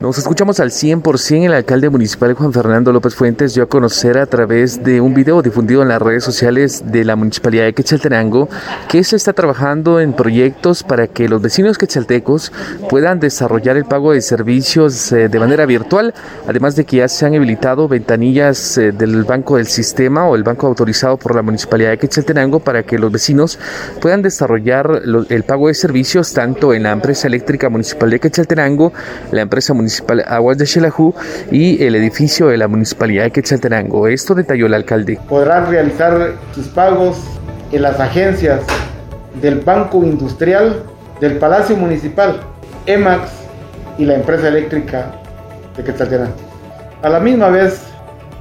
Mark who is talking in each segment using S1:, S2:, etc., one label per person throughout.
S1: Nos escuchamos al 100%. El alcalde municipal Juan Fernando López Fuentes dio a conocer a través de un video difundido en las redes sociales de la municipalidad de Quetzaltenango que se está trabajando en proyectos para que los vecinos quetzaltecos puedan desarrollar el pago de servicios eh, de manera virtual, además de que ya se han habilitado ventanillas eh, del Banco del Sistema o el banco autorizado por la municipalidad de Quetzaltenango para que los vecinos puedan desarrollar el pago de servicios tanto en la empresa eléctrica municipal de Quetzaltenango, la empresa municipal Municipal Aguas de Xelajú y el edificio de la Municipalidad de Quetzaltenango. Esto detalló el alcalde.
S2: Podrán realizar sus pagos en las agencias del Banco Industrial, del Palacio Municipal, EMAX y la empresa eléctrica de Quetzaltenango. A la misma vez,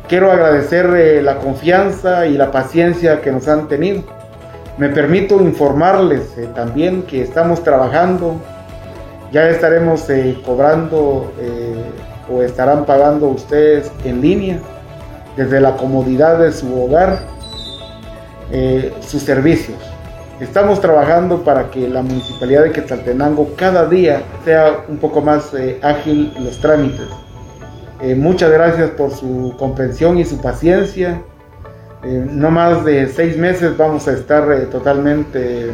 S2: quiero agradecer eh, la confianza y la paciencia que nos han tenido. Me permito informarles eh, también que estamos trabajando ya estaremos eh, cobrando eh, o estarán pagando ustedes en línea desde la comodidad de su hogar eh, sus servicios. Estamos trabajando para que la municipalidad de Quetzaltenango cada día sea un poco más ágil los trámites. muchas gracias por su comprensión y su paciencia. no más de seis meses vamos a estar totalmente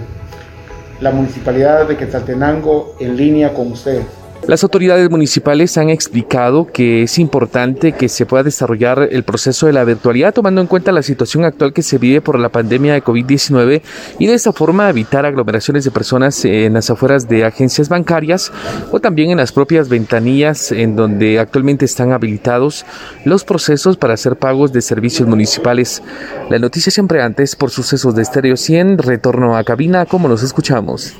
S2: la municipalidad de Quetzaltenango en línea con ustedes.
S1: Las autoridades municipales han explicado que es importante que se pueda desarrollar el proceso de la virtualidad tomando en cuenta la situación actual que se vive por la pandemia de COVID-19 y de esta forma evitar aglomeraciones de personas en las afueras de agencias bancarias o también en las propias ventanillas en donde actualmente están habilitados los procesos para hacer pagos de servicios municipales. La noticia siempre antes por sucesos de Estéreo 100, retorno a cabina como nos escuchamos.